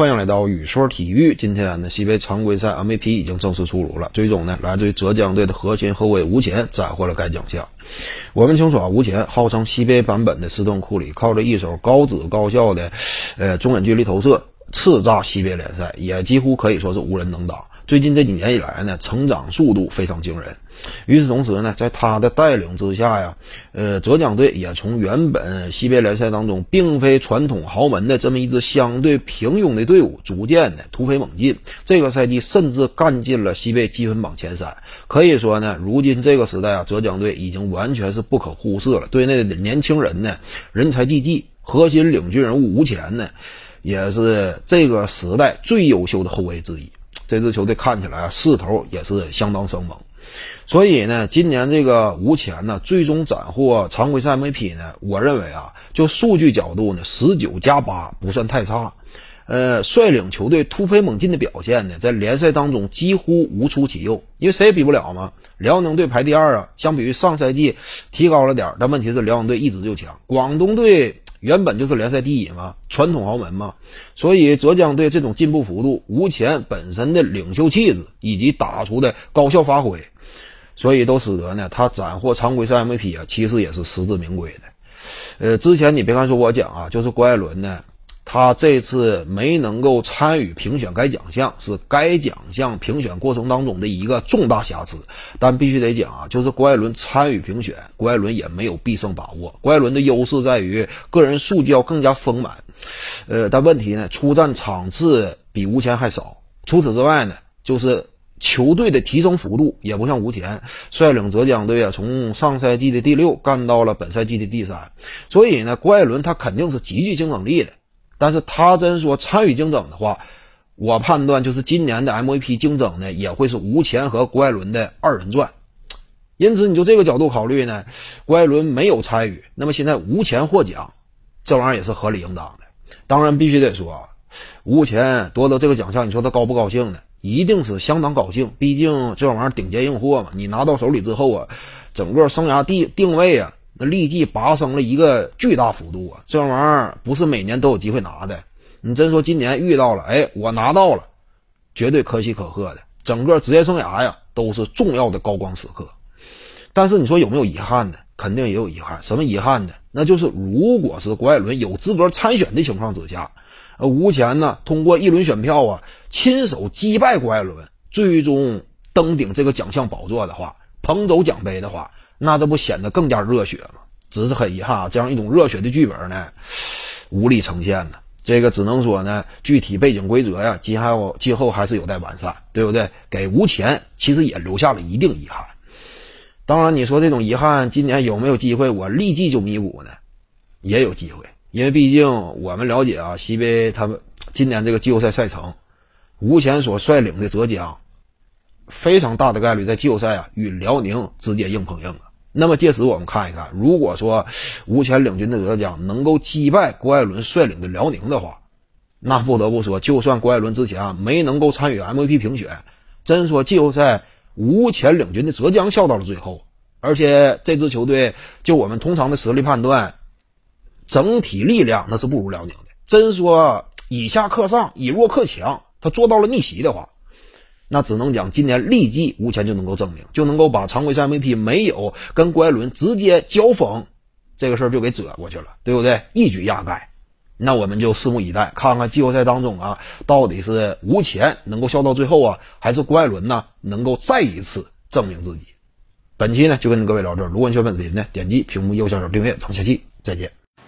欢迎来到雨说体育。今天呢，西北常规赛 MVP 已经正式出炉了，最终呢，来自于浙江队的核心后卫吴前斩获了该奖项。我们清楚啊，吴前号称西北版本的斯顿库里，靠着一手高质高效的呃中远距离投射，叱咤西北联赛，也几乎可以说是无人能挡。最近这几年以来呢，成长速度非常惊人。与此同时呢，在他的带领之下呀，呃，浙江队也从原本西北联赛当中并非传统豪门的这么一支相对平庸的队伍，逐渐的突飞猛进。这个赛季甚至干进了西北积分榜前三。可以说呢，如今这个时代啊，浙江队已经完全是不可忽视了。队内的年轻人呢，人才济济，核心领军人物吴前呢，也是这个时代最优秀的后卫之一。这支球队看起来，势头也是相当生猛，所以呢，今年这个吴前呢，最终斩获常规赛 MVP 呢，我认为啊，就数据角度呢，十九加八不算太差，呃，率领球队突飞猛进的表现呢，在联赛当中几乎无出其右，因为谁也比不了嘛。辽宁队排第二啊，相比于上赛季提高了点，但问题是辽宁队一直就强，广东队。原本就是联赛第一嘛，传统豪门嘛，所以浙江队这种进步幅度、吴前本身的领袖气质以及打出的高效发挥，所以都使得呢他斩获常规赛 MVP 啊，其实也是实至名归的。呃，之前你别看说我讲啊，就是郭艾伦呢。他这次没能够参与评选该奖项，是该奖项评选过程当中的一个重大瑕疵。但必须得讲啊，就是郭艾伦参与评选，郭艾伦也没有必胜把握。郭艾伦的优势在于个人数据要更加丰满，呃，但问题呢，出战场次比吴前还少。除此之外呢，就是球队的提升幅度也不像吴前率领浙江队啊，从上赛季的第六干到了本赛季的第三。所以呢，郭艾伦他肯定是极具竞争力的。但是他真说参与竞争的话，我判断就是今年的 MVP 竞争呢，也会是吴前和郭艾伦的二人转。因此，你就这个角度考虑呢，郭艾伦没有参与，那么现在吴前获奖，这玩意儿也是合理应当的。当然，必须得说，吴前夺得这个奖项，你说他高不高兴呢？一定是相当高兴，毕竟这玩意儿顶尖硬货嘛。你拿到手里之后啊，整个生涯定定位啊。那立即拔升了一个巨大幅度啊！这玩意儿不是每年都有机会拿的。你真说今年遇到了，哎，我拿到了，绝对可喜可贺的。整个职业生涯呀，都是重要的高光时刻。但是你说有没有遗憾呢？肯定也有遗憾。什么遗憾呢？那就是如果是郭艾伦有资格参选的情况之下，呃，吴前呢通过一轮选票啊，亲手击败郭艾伦，最终登顶这个奖项宝座的话，捧走奖杯的话。那这不显得更加热血吗？只是很遗憾啊，这样一种热血的剧本呢，无力呈现呢。这个只能说呢，具体背景规则呀，今后今后还是有待完善，对不对？给吴前其实也留下了一定遗憾。当然，你说这种遗憾，今年有没有机会我立即就弥补呢？也有机会，因为毕竟我们了解啊，西北他们今年这个季后赛赛程，吴前所率领的浙江。非常大的概率在季后赛啊与辽宁直接硬碰硬啊。那么届时我们看一看，如果说吴前领军的浙江能够击败郭艾伦率领的辽宁的话，那不得不说，就算郭艾伦之前啊没能够参与 MVP 评选，真说季后赛吴前领军的浙江笑到了最后。而且这支球队就我们通常的实力判断，整体力量那是不如辽宁的。真说以下克上，以弱克强，他做到了逆袭的话。那只能讲，今年立即吴前就能够证明，就能够把常规赛 MVP 没有跟郭艾伦直接交锋，这个事儿就给遮过去了，对不对？一举压盖。那我们就拭目以待，看看季后赛当中啊，到底是吴前能够笑到最后啊，还是郭艾伦呢能够再一次证明自己？本期呢就跟各位聊这儿，如果你喜欢本视频呢，点击屏幕右下角订阅，咱们下期再见。